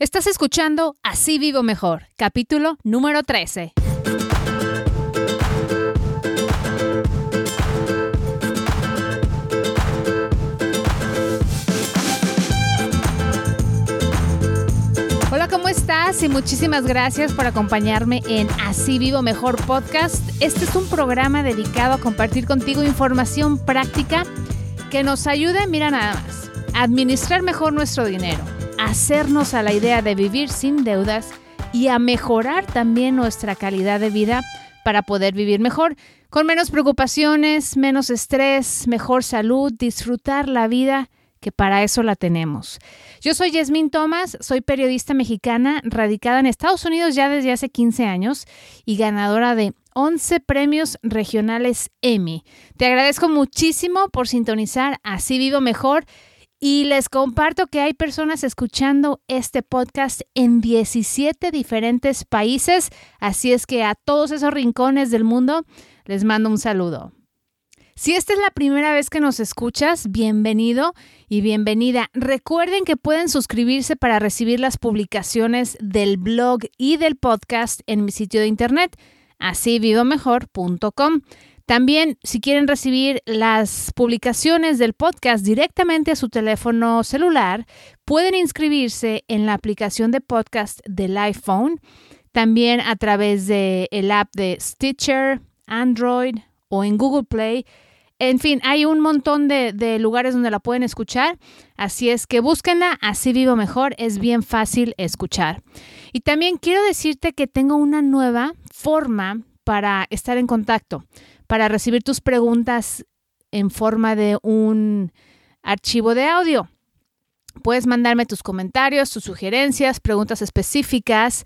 Estás escuchando Así Vivo Mejor, capítulo número 13. Hola, ¿cómo estás? Y muchísimas gracias por acompañarme en Así Vivo Mejor podcast. Este es un programa dedicado a compartir contigo información práctica que nos ayude, mira nada más, a administrar mejor nuestro dinero hacernos a la idea de vivir sin deudas y a mejorar también nuestra calidad de vida para poder vivir mejor, con menos preocupaciones, menos estrés, mejor salud, disfrutar la vida que para eso la tenemos. Yo soy Yasmín Thomas, soy periodista mexicana radicada en Estados Unidos ya desde hace 15 años y ganadora de 11 premios regionales Emmy. Te agradezco muchísimo por sintonizar Así Vivo Mejor y les comparto que hay personas escuchando este podcast en 17 diferentes países, así es que a todos esos rincones del mundo les mando un saludo. Si esta es la primera vez que nos escuchas, bienvenido y bienvenida. Recuerden que pueden suscribirse para recibir las publicaciones del blog y del podcast en mi sitio de internet, asívivomejor.com. También, si quieren recibir las publicaciones del podcast directamente a su teléfono celular, pueden inscribirse en la aplicación de podcast del iPhone, también a través del el app de Stitcher, Android o en Google Play. En fin, hay un montón de, de, lugares donde la pueden escuchar, así es que búsquenla, así vivo mejor, es bien fácil escuchar. Y también quiero decirte que tengo una nueva forma para estar en contacto para recibir tus preguntas en forma de un archivo de audio. Puedes mandarme tus comentarios, tus sugerencias, preguntas específicas.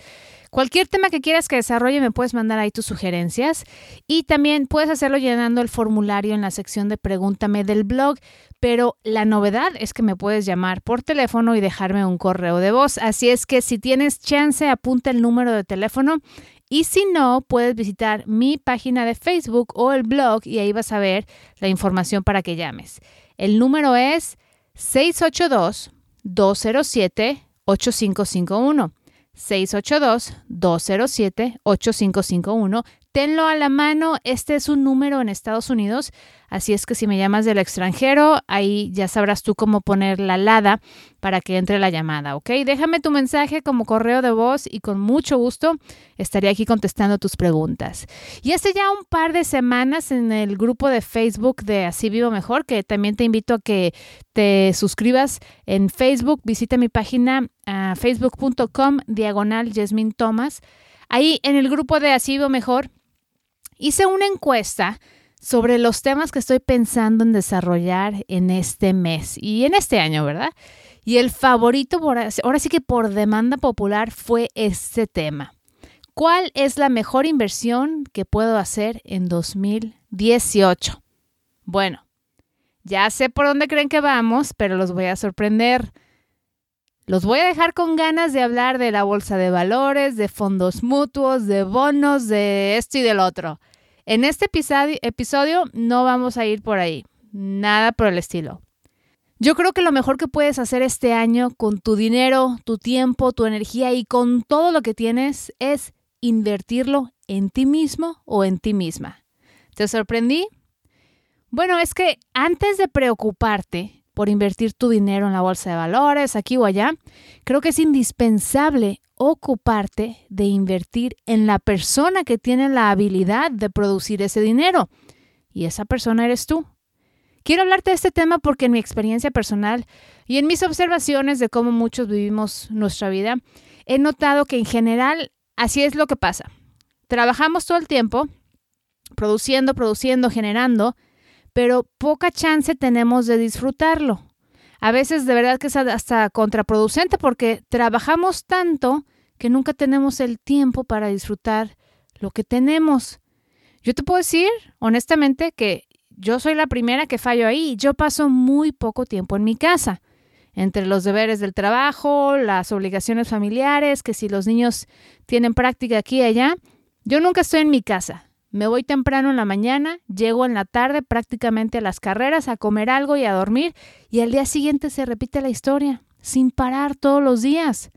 Cualquier tema que quieras que desarrolle, me puedes mandar ahí tus sugerencias. Y también puedes hacerlo llenando el formulario en la sección de Pregúntame del blog. Pero la novedad es que me puedes llamar por teléfono y dejarme un correo de voz. Así es que si tienes chance, apunta el número de teléfono y si no, puedes visitar mi página de Facebook o el blog y ahí vas a ver la información para que llames. El número es 682-207-8551. 682-207-8551 tenlo a la mano. Este es un número en Estados Unidos, así es que si me llamas del extranjero, ahí ya sabrás tú cómo poner la lada para que entre la llamada, ¿ok? Déjame tu mensaje como correo de voz y con mucho gusto estaré aquí contestando tus preguntas. Y hace ya un par de semanas en el grupo de Facebook de Así Vivo Mejor, que también te invito a que te suscribas en Facebook, visita mi página uh, facebook.com diagonal Jasmine Thomas. Ahí en el grupo de Así Vivo Mejor Hice una encuesta sobre los temas que estoy pensando en desarrollar en este mes y en este año, ¿verdad? Y el favorito, ahora sí que por demanda popular, fue este tema. ¿Cuál es la mejor inversión que puedo hacer en 2018? Bueno, ya sé por dónde creen que vamos, pero los voy a sorprender. Los voy a dejar con ganas de hablar de la bolsa de valores, de fondos mutuos, de bonos, de esto y del otro. En este episodio, no vamos a ir por ahí, nada por el estilo. Yo creo que lo mejor que puedes hacer este año con tu dinero, tu tiempo, tu energía y con todo lo que tienes es invertirlo en ti mismo o en ti misma. ¿Te sorprendí? Bueno, es que antes de preocuparte por invertir tu dinero en la bolsa de valores, aquí o allá, creo que es indispensable ocuparte de invertir en la persona que tiene la habilidad de producir ese dinero. Y esa persona eres tú. Quiero hablarte de este tema porque en mi experiencia personal y en mis observaciones de cómo muchos vivimos nuestra vida, he notado que en general así es lo que pasa. Trabajamos todo el tiempo, produciendo, produciendo, generando, pero poca chance tenemos de disfrutarlo. A veces de verdad que es hasta contraproducente porque trabajamos tanto que nunca tenemos el tiempo para disfrutar lo que tenemos. Yo te puedo decir honestamente que yo soy la primera que fallo ahí. Yo paso muy poco tiempo en mi casa, entre los deberes del trabajo, las obligaciones familiares, que si los niños tienen práctica aquí y allá, yo nunca estoy en mi casa. Me voy temprano en la mañana, llego en la tarde prácticamente a las carreras a comer algo y a dormir y al día siguiente se repite la historia, sin parar todos los días.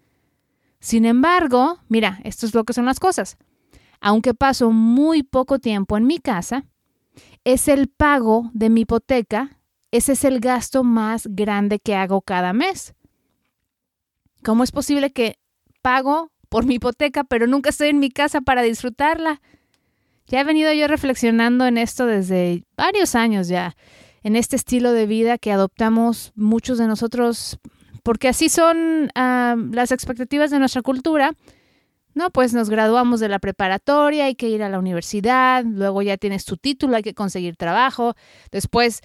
Sin embargo, mira, esto es lo que son las cosas. Aunque paso muy poco tiempo en mi casa, es el pago de mi hipoteca, ese es el gasto más grande que hago cada mes. ¿Cómo es posible que pago por mi hipoteca, pero nunca estoy en mi casa para disfrutarla? Ya he venido yo reflexionando en esto desde varios años ya, en este estilo de vida que adoptamos muchos de nosotros, porque así son las expectativas de nuestra cultura. No, pues nos graduamos de la preparatoria, hay que ir a la universidad, luego ya tienes tu título, hay que conseguir trabajo, después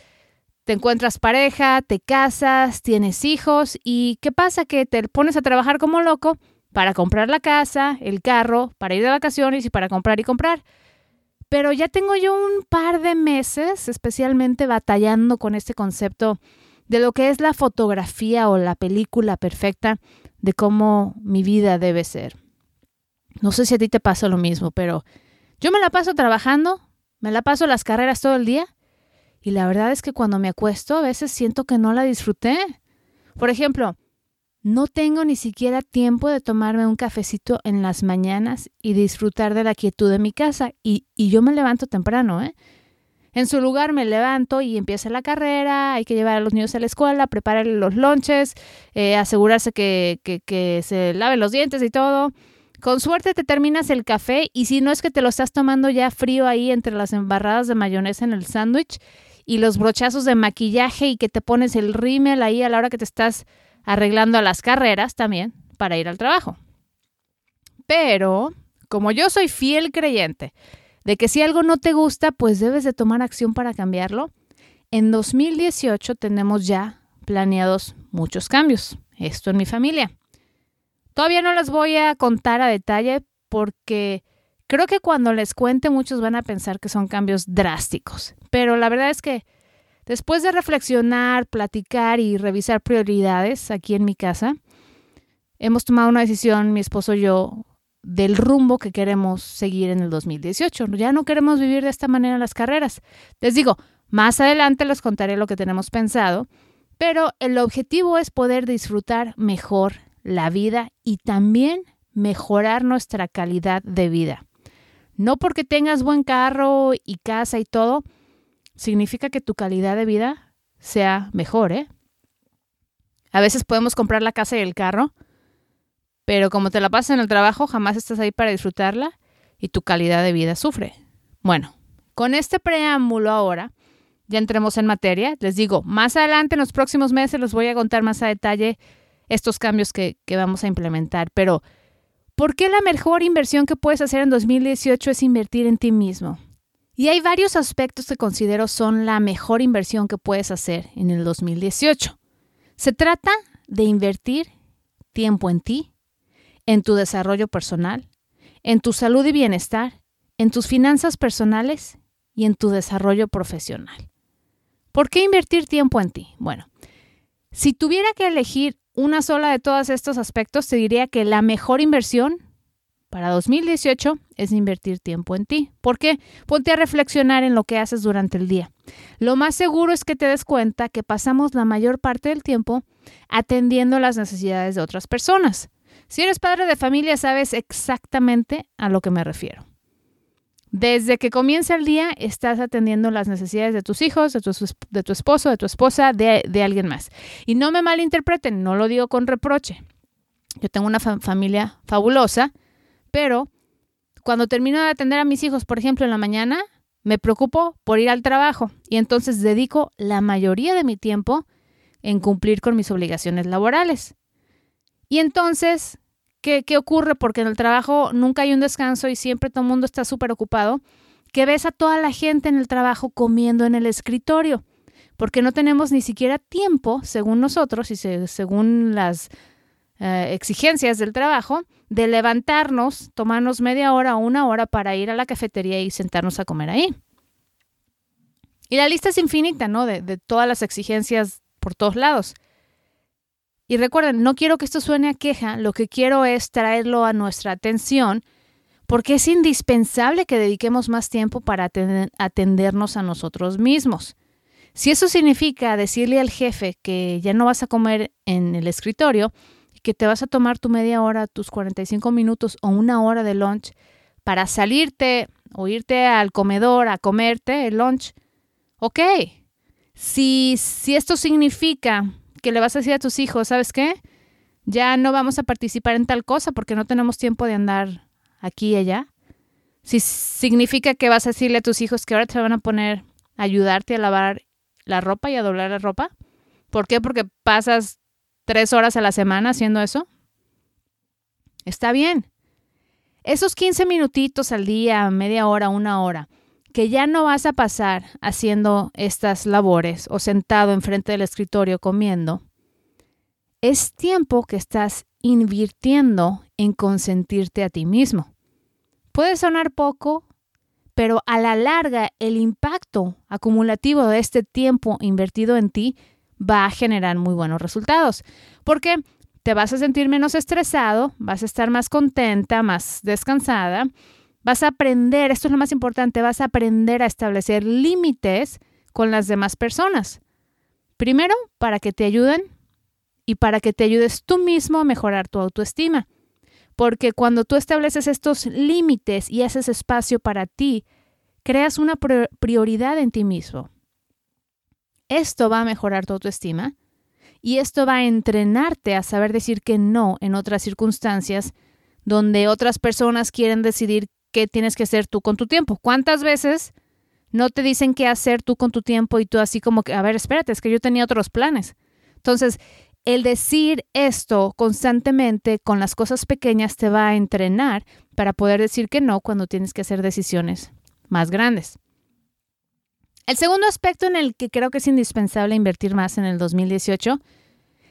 te encuentras pareja, te casas, tienes hijos y ¿qué pasa? Que te pones a trabajar como loco para comprar la casa, el carro, para ir de vacaciones y para comprar y comprar. Pero ya tengo yo un par de meses especialmente batallando con este concepto de lo que es la fotografía o la película perfecta de cómo mi vida debe ser. No sé si a ti te pasa lo mismo, pero yo me la paso trabajando, me la paso las carreras todo el día y la verdad es que cuando me acuesto a veces siento que no la disfruté. Por ejemplo, no tengo ni siquiera tiempo de tomarme un cafecito en las mañanas y disfrutar de la quietud de mi casa. Y, yo me levanto temprano, ¿eh? En su lugar me levanto y empieza la carrera, hay que llevar a los niños a la escuela, preparar los lonches, eh, asegurarse que, que, que se laven los dientes y todo. Con suerte te terminas el café y si no es que te lo estás tomando ya frío ahí entre las embarradas de mayonesa en el sándwich y los brochazos de maquillaje y que te pones el rímel ahí a la hora que te estás arreglando las carreras también para ir al trabajo. Pero, como yo soy fiel creyente de que si algo no te gusta, pues debes de tomar acción para cambiarlo, en 2018 tenemos ya planeados muchos cambios. Esto en mi familia. Todavía no las voy a contar a detalle porque creo que cuando les cuente muchos van a pensar que son cambios drásticos. Pero la verdad es que Después de reflexionar, platicar y revisar prioridades aquí en mi casa, hemos tomado una decisión, mi esposo y yo, del rumbo que queremos seguir en el 2018. Ya no queremos vivir de esta manera las carreras. Les digo, más adelante les contaré lo que tenemos pensado, pero el objetivo es poder disfrutar mejor la vida y también mejorar nuestra calidad de vida. No porque tengas buen carro y casa y todo, significa que tu calidad de vida sea mejor, ¿eh? A veces podemos comprar la casa y el carro, pero como te la pasas en el trabajo, jamás estás ahí para disfrutarla y tu calidad de vida sufre. Bueno, con este preámbulo ahora, ya entremos en materia. Les digo, más adelante, en los próximos meses, les voy a contar más a detalle estos cambios que, que vamos a implementar. Pero, ¿por qué la mejor inversión que puedes hacer en 2018 es invertir en ti mismo? Y hay varios aspectos que considero son la mejor inversión que puedes hacer en el 2018. Se trata de invertir tiempo en ti, en tu desarrollo personal, en tu salud y bienestar, en tus finanzas personales y en tu desarrollo profesional. ¿Por qué invertir tiempo en ti? Bueno, si tuviera que elegir una sola de todos estos aspectos, te diría que la mejor inversión para 2018 es invertir tiempo en ti. ¿Por qué? Ponte a reflexionar en lo que haces durante el día. Lo más seguro es que te des cuenta que pasamos la mayor parte del tiempo atendiendo las necesidades de otras personas. Si eres padre de familia, sabes exactamente a lo que me refiero. Desde que comienza el día, estás atendiendo las necesidades de tus hijos, de tu, de tu esposo, de tu esposa, de, de, alguien más. Y no me malinterpreten, no lo digo con reproche. Yo tengo una familia fabulosa pero cuando termino de atender a mis hijos, por ejemplo, en la mañana, me preocupo por ir al trabajo y entonces dedico la mayoría de mi tiempo en cumplir con mis obligaciones laborales. Y entonces, ¿qué, qué ocurre? Porque en el trabajo nunca hay un descanso y siempre todo el mundo está súper ocupado, que ves a toda la gente en el trabajo comiendo en el escritorio, porque no tenemos ni siquiera tiempo, según nosotros y según las eh, exigencias del trabajo, de levantarnos, tomarnos media hora o una hora para ir a la cafetería y sentarnos a comer ahí. Y la lista es infinita, ¿no? De, de todas las exigencias por todos lados. Y recuerden, no quiero que esto suene a queja, lo que quiero es traerlo a nuestra atención porque es indispensable que dediquemos más tiempo para atendernos a nosotros mismos. Si eso significa decirle al jefe que ya no vas a comer en el escritorio, que te vas a tomar tu media hora, tus 45 minutos o una hora de lunch para salirte o irte al comedor a comerte el lunch, ok. Si, si esto significa que le vas a decir a tus hijos, ¿sabes qué? Ya no vamos a participar en tal cosa porque no tenemos tiempo de andar aquí y allá. Si significa que vas a decirle a tus hijos que ahora te van a poner a ayudarte a lavar la ropa y a doblar la ropa. ¿Por qué? Porque pasas tres horas a la semana haciendo eso. Está bien. Esos 15 minutitos al día, media hora, una hora, que ya no vas a pasar haciendo estas labores o sentado enfrente del escritorio comiendo, es tiempo que estás invirtiendo en consentirte a ti mismo. Puede sonar poco, pero a la larga el impacto acumulativo de este tiempo invertido en ti va a generar muy buenos resultados. Porque te vas a sentir menos estresado, vas a estar más contenta, más descansada, vas a aprender, esto es lo más importante, vas a aprender a establecer límites con las demás personas. Primero, para que te ayuden y para que te ayudes tú mismo a mejorar tu autoestima. Porque cuando tú estableces estos límites y haces espacio para ti, creas una prioridad en ti mismo. Esto va a mejorar tu autoestima y esto va a entrenarte a saber decir que no en otras circunstancias donde otras personas quieren decidir qué tienes que hacer tú con tu tiempo. ¿Cuántas veces no te dicen qué hacer tú con tu tiempo y tú así como que, a ver, espérate, es que yo tenía otros planes? Entonces, el decir esto constantemente con las cosas pequeñas te va a entrenar para poder decir que no cuando tienes que hacer decisiones más grandes. El segundo aspecto en el que creo que es indispensable invertir más en el 2018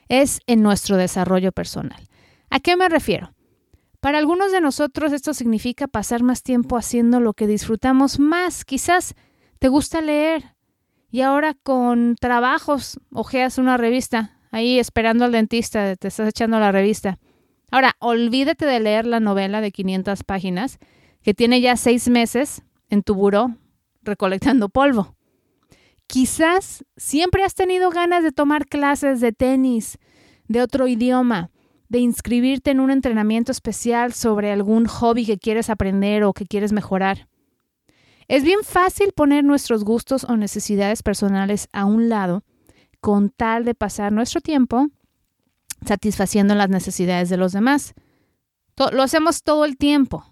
es en nuestro desarrollo personal. ¿A qué me refiero? Para algunos de nosotros esto significa pasar más tiempo haciendo lo que disfrutamos más. Quizás te gusta leer y ahora con trabajos ojeas una revista ahí esperando al dentista, te estás echando la revista. Ahora, olvídate de leer la novela de 500 páginas que tiene ya seis meses en tu buró recolectando polvo. Quizás siempre has tenido ganas de tomar clases de tenis, de otro idioma, de inscribirte en un entrenamiento especial sobre algún hobby que quieres aprender o que quieres mejorar. Es bien fácil poner nuestros gustos o necesidades personales a un lado con tal de pasar nuestro tiempo satisfaciendo las necesidades de los demás. Lo hacemos todo el tiempo.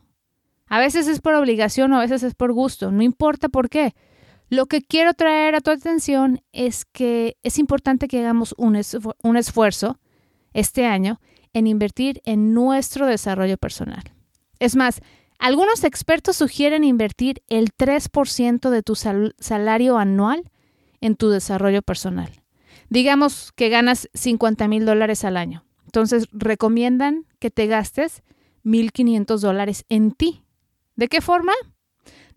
A veces es por obligación o a veces es por gusto, no importa por qué. Lo que quiero traer a tu atención es que es importante que hagamos un, un esfuerzo este año en invertir en nuestro desarrollo personal. Es más, algunos expertos sugieren invertir el 3% de tu salario anual en tu desarrollo personal. Digamos que ganas 50 mil dólares al año. Entonces recomiendan que te gastes 1.500 dólares en ti. ¿De qué forma?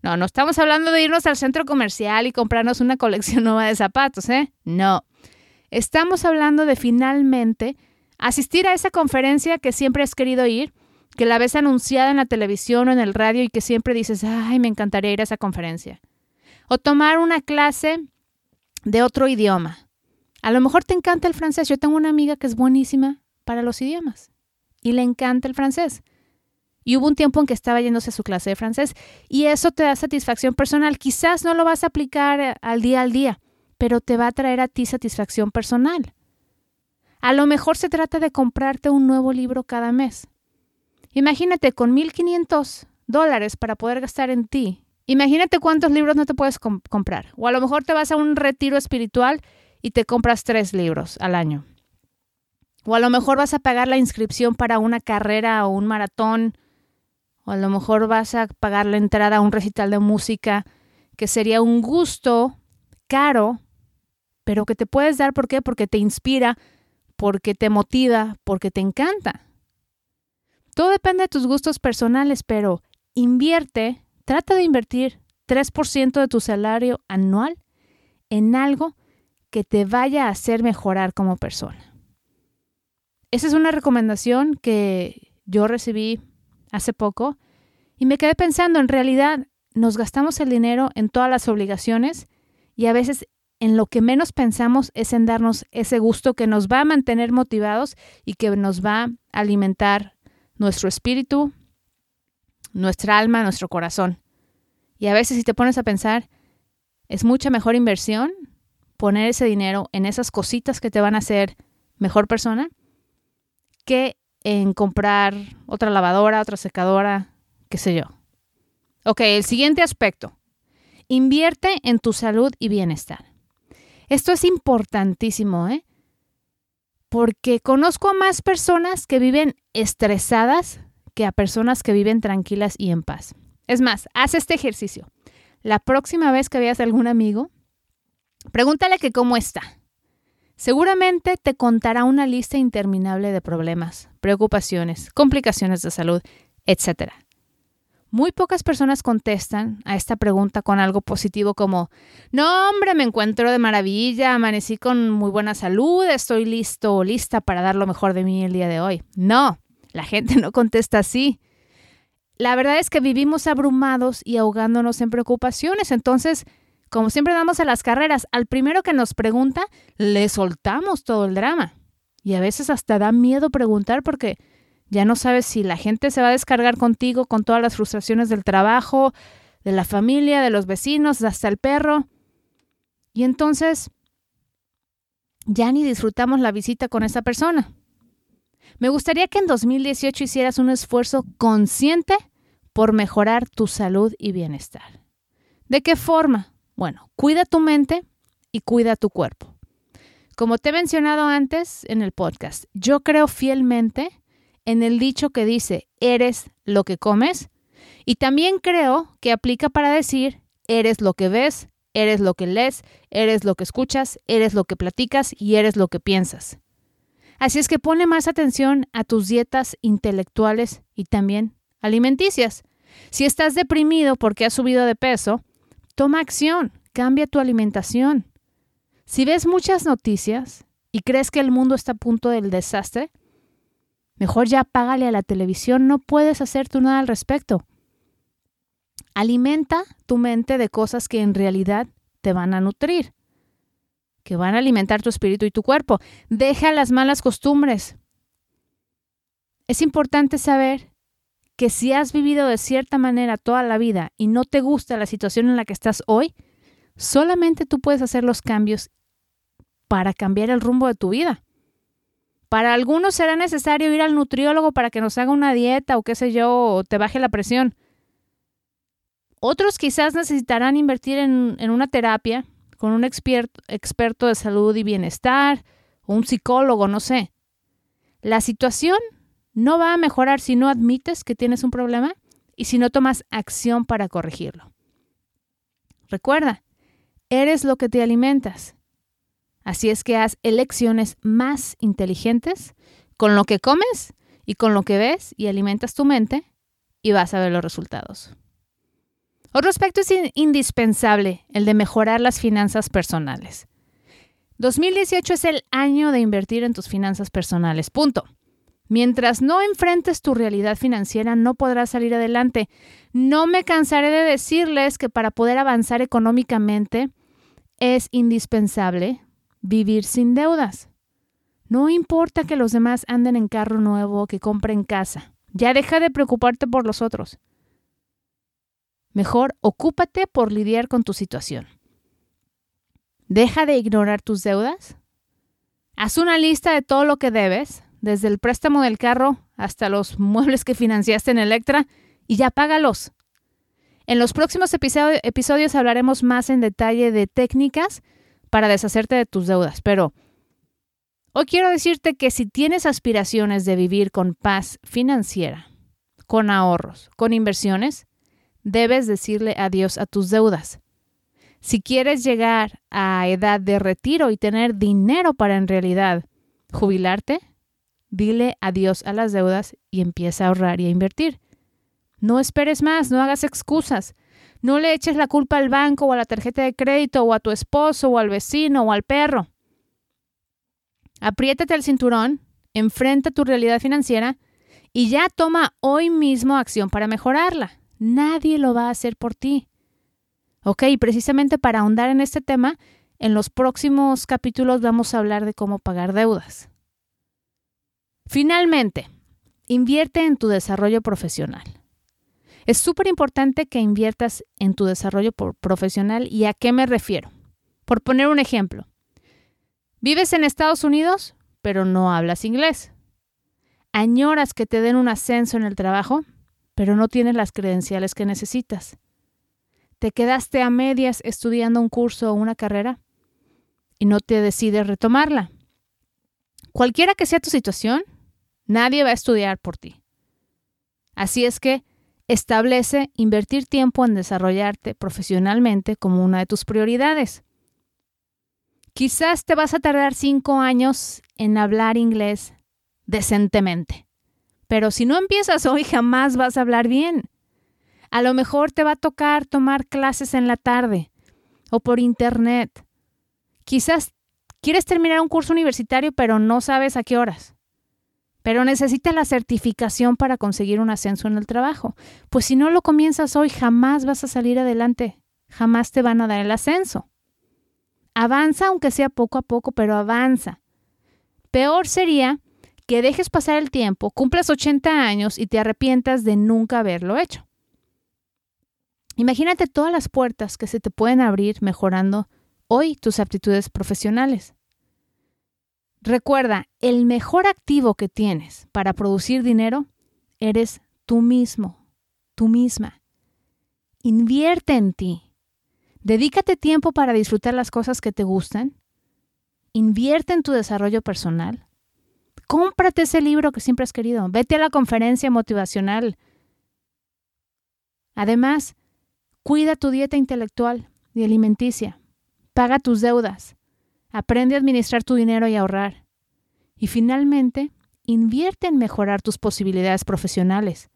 No, no estamos hablando de irnos al centro comercial y comprarnos una colección nueva de zapatos, ¿eh? No. Estamos hablando de finalmente asistir a esa conferencia que siempre has querido ir, que la ves anunciada en la televisión o en el radio y que siempre dices, ay, me encantaría ir a esa conferencia. O tomar una clase de otro idioma. A lo mejor te encanta el francés. Yo tengo una amiga que es buenísima para los idiomas y le encanta el francés. Y hubo un tiempo en que estaba yéndose a su clase de francés y eso te da satisfacción personal. Quizás no lo vas a aplicar eh, al día al día, pero te va a traer a ti satisfacción personal. A lo mejor se trata de comprarte un nuevo libro cada mes. Imagínate con 1.500 dólares para poder gastar en ti. Imagínate cuántos libros no te puedes comprar. O a lo mejor te vas a un retiro espiritual y te compras tres libros al año. O a lo mejor vas a pagar la inscripción para una carrera o un maratón. O a lo mejor vas a pagar la entrada a un recital de música, que sería un gusto caro, pero que te puedes dar. ¿Por qué? Porque te inspira, porque te motiva, porque te encanta. Todo depende de tus gustos personales, pero invierte, trata de invertir 3% de tu salario anual en algo que te vaya a hacer mejorar como persona. Esa es una recomendación que yo recibí hace poco y me quedé pensando, en realidad nos gastamos el dinero en todas las obligaciones y a veces en lo que menos pensamos es en darnos ese gusto que nos va a mantener motivados y que nos va a alimentar nuestro espíritu, nuestra alma, nuestro corazón. Y a veces si te pones a pensar, es mucha mejor inversión poner ese dinero en esas cositas que te van a hacer mejor persona que en comprar otra lavadora, otra secadora, qué sé yo. Ok, el siguiente aspecto. Invierte en tu salud y bienestar. Esto es importantísimo, ¿eh? Porque conozco a más personas que viven estresadas que a personas que viven tranquilas y en paz. Es más, haz este ejercicio. La próxima vez que veas a algún amigo, pregúntale que cómo está. Seguramente te contará una lista interminable de problemas, preocupaciones, complicaciones de salud, etc. Muy pocas personas contestan a esta pregunta con algo positivo como, no hombre, me encuentro de maravilla, amanecí con muy buena salud, estoy listo o lista para dar lo mejor de mí el día de hoy. No, la gente no contesta así. La verdad es que vivimos abrumados y ahogándonos en preocupaciones. Entonces, como siempre damos a las carreras, al primero que nos pregunta, le soltamos todo el drama. Y a veces hasta da miedo preguntar porque ya no sabes si la gente se va a descargar contigo con todas las frustraciones del trabajo, de la familia, de los vecinos, hasta el perro. Y entonces ya ni disfrutamos la visita con esa persona. Me gustaría que en 2018 hicieras un esfuerzo consciente por mejorar tu salud y bienestar. ¿De qué forma? Bueno, cuida tu mente y cuida tu cuerpo. Como te he mencionado antes en el podcast, yo creo fielmente en el dicho que dice, eres lo que comes, y también creo que aplica para decir, eres lo que ves, eres lo que lees, eres lo que escuchas, eres lo que platicas y eres lo que piensas. Así es que pone más atención a tus dietas intelectuales y también alimenticias. Si estás deprimido porque has subido de peso, toma acción, cambia tu alimentación. Si ves muchas noticias y crees que el mundo está a punto del desastre, mejor ya págale a la televisión, no puedes hacer tú nada al respecto. Alimenta tu mente de cosas que en realidad te van a nutrir que van a alimentar tu espíritu y tu cuerpo. Deja las malas costumbres. Es importante saber que si has vivido de cierta manera toda la vida y no te gusta la situación en la que estás hoy, solamente tú puedes hacer los cambios para cambiar el rumbo de tu vida. Para algunos será necesario ir al nutriólogo para que nos haga una dieta o qué sé yo, o te baje la presión. Otros quizás necesitarán invertir en, una terapia con un experto, de salud y bienestar o un psicólogo, no sé. La situación no va a mejorar si no admites que tienes un problema y si no tomas acción para corregirlo. Recuerda, eres lo que te alimentas. Así es que haz elecciones más inteligentes con lo que comes y con lo que ves y alimentas tu mente y vas a ver los resultados. Otro aspecto es indispensable, el de mejorar las finanzas personales. 2018 es el año de invertir en tus finanzas personales. Punto. Mientras no enfrentes tu realidad financiera, no podrás salir adelante. No me cansaré de decirles que para poder avanzar económicamente es indispensable vivir sin deudas. No importa que los demás anden en carro nuevo que compren casa. Ya deja de preocuparte por los otros. Mejor ocúpate por lidiar con tu situación. Deja de ignorar tus deudas. Haz una lista de todo lo que debes, desde el préstamo del carro hasta los muebles que financiaste en Electra, y ya págalos. En los próximos episodios hablaremos más en detalle de técnicas para deshacerte de tus deudas, pero hoy quiero decirte que si tienes aspiraciones de vivir con paz financiera, con ahorros, con inversiones, debes decirle adiós a tus deudas. Si quieres llegar a edad de retiro y tener dinero para en realidad jubilarte, dile adiós a las deudas y empieza a ahorrar y a invertir. No esperes más, no hagas excusas. No le eches la culpa al banco o a la tarjeta de crédito o a tu esposo o al vecino o al perro. Apriétate el cinturón, enfrenta tu realidad financiera y ya toma hoy mismo acción para mejorarla. Nadie lo va a hacer por ti. Ok, precisamente para ahondar en este tema, en los próximos capítulos vamos a hablar de cómo pagar deudas. Finalmente, invierte en tu desarrollo profesional. Es súper importante que inviertas en tu desarrollo profesional y a qué me refiero. Por poner un ejemplo, vives en Estados Unidos, pero no hablas inglés. Añoras que te den un ascenso en el trabajo, pero no tienes las credenciales que necesitas. Te quedaste a medias estudiando un curso o una carrera y no te decides retomarla. Cualquiera que sea tu situación, nadie va a estudiar por ti. Así es que establece invertir tiempo en desarrollarte profesionalmente como una de tus prioridades. Quizás te vas a tardar cinco años en hablar inglés decentemente, pero si no empiezas hoy jamás vas a hablar bien. A lo mejor te va a tocar tomar clases en la tarde o por internet. Quizás quieres terminar un curso universitario pero no sabes a qué horas. Pero necesitas la certificación para conseguir un ascenso en el trabajo. Pues si no lo comienzas hoy, jamás vas a salir adelante. Jamás te van a dar el ascenso. Avanza, aunque sea poco a poco, pero avanza. Peor sería que dejes pasar el tiempo, cumplas 80 años y te arrepientas de nunca haberlo hecho. Imagínate todas las puertas que se te pueden abrir mejorando hoy tus aptitudes profesionales. Recuerda, el mejor activo que tienes para producir dinero eres tú mismo, tú misma. Invierte en ti. Dedícate tiempo para disfrutar las cosas que te gustan. Invierte en tu desarrollo personal. Cómprate ese libro que siempre has querido. Vete a la conferencia motivacional. Además, cuida tu dieta intelectual y alimenticia. Paga tus deudas. Aprende a administrar tu dinero y ahorrar. Y finalmente, invierte en mejorar tus posibilidades profesionales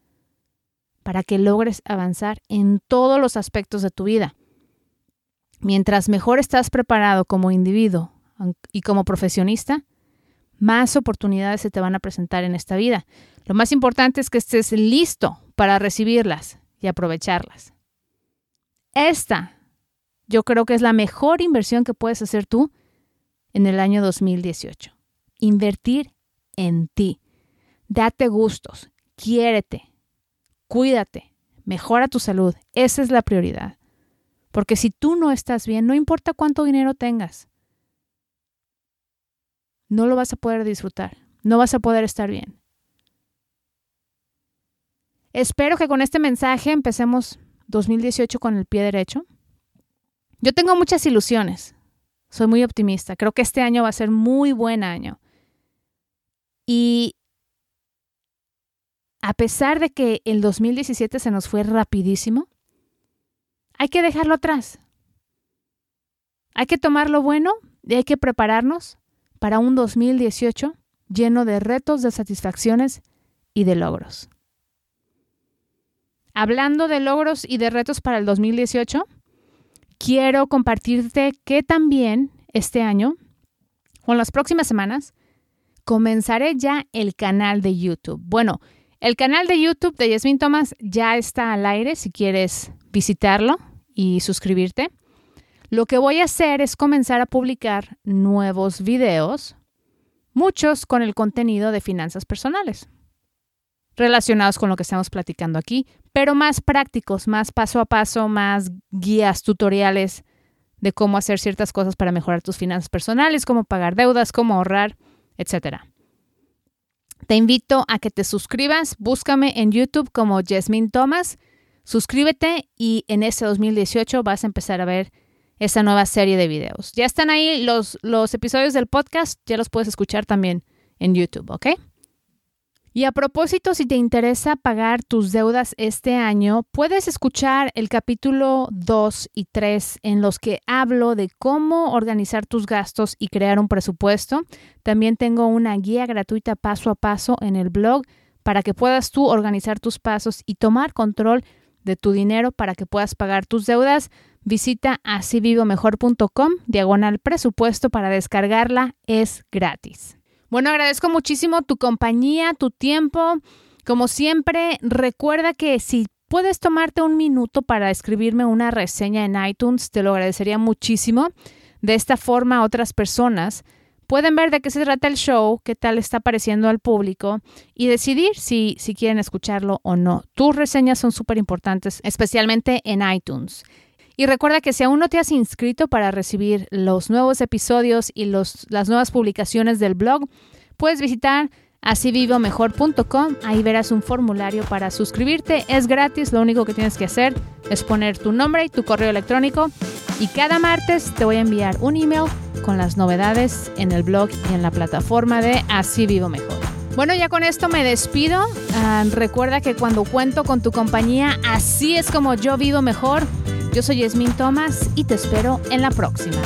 para que logres avanzar en todos los aspectos de tu vida. Mientras mejor estás preparado como individuo y como profesionista, más oportunidades se te van a presentar en esta vida. Lo más importante es que estés listo para recibirlas y aprovecharlas. Esta yo creo que es la mejor inversión que puedes hacer tú en el año 2018. Invertir en ti. Date gustos, quiérete, cuídate, mejora tu salud. Esa es la prioridad. Porque si tú no estás bien, no importa cuánto dinero tengas, no lo vas a poder disfrutar, no vas a poder estar bien. Espero que con este mensaje empecemos 2018 con el pie derecho. Yo tengo muchas ilusiones, soy muy optimista, creo que este año va a ser muy buen año. Y a pesar de que el 2017 se nos fue rapidísimo, hay que dejarlo atrás. Hay que tomar lo bueno y hay que prepararnos para un 2018 lleno de retos, de satisfacciones y de logros. Hablando de logros y de retos para el 2018, quiero compartirte que también este año o en las próximas semanas comenzaré ya el canal de YouTube. Bueno, el canal de YouTube de Yasmin Thomas ya está al aire si quieres visitarlo y suscribirte. Lo que voy a hacer es comenzar a publicar nuevos videos, muchos con el contenido de finanzas personales, relacionados con lo que estamos platicando aquí, pero más prácticos, más paso a paso, más guías, tutoriales de cómo hacer ciertas cosas para mejorar tus finanzas personales, cómo pagar deudas, cómo ahorrar, etc. Te invito a que te suscribas, búscame en YouTube como Jasmine Thomas, suscríbete y en ese 2018 vas a empezar a ver esa nueva serie de videos. Ya están ahí los, los episodios del podcast, ya los puedes escuchar también en YouTube, ¿ok? Y a propósito, si te interesa pagar tus deudas este año, puedes escuchar el capítulo 2 y 3 en los que hablo de cómo organizar tus gastos y crear un presupuesto. También tengo una guía gratuita paso a paso en el blog para que puedas tú organizar tus pasos y tomar control de tu dinero para que puedas pagar tus deudas. Visita asivivomejor.com, diagonal presupuesto para descargarla, es gratis. Bueno, agradezco muchísimo tu compañía, tu tiempo. Como siempre, recuerda que si puedes tomarte un minuto para escribirme una reseña en iTunes, te lo agradecería muchísimo. De esta forma, otras personas pueden ver de qué se trata el show, qué tal está pareciendo al público y decidir si, si quieren escucharlo o no. Tus reseñas son súper importantes, especialmente en iTunes. Y recuerda que si aún no te has inscrito para recibir los nuevos episodios y los, las nuevas publicaciones del blog, puedes visitar asivivomejor.com. Ahí verás un formulario para suscribirte. Es gratis, lo único que tienes que hacer es poner tu nombre y tu correo electrónico. Y cada martes te voy a enviar un email con las novedades en el blog y en la plataforma de Así Vivo Mejor. Bueno, ya con esto me despido. Ah, recuerda que cuando cuento con tu compañía, así es como yo vivo mejor. Yo soy Yasmin Thomas y te espero en la próxima.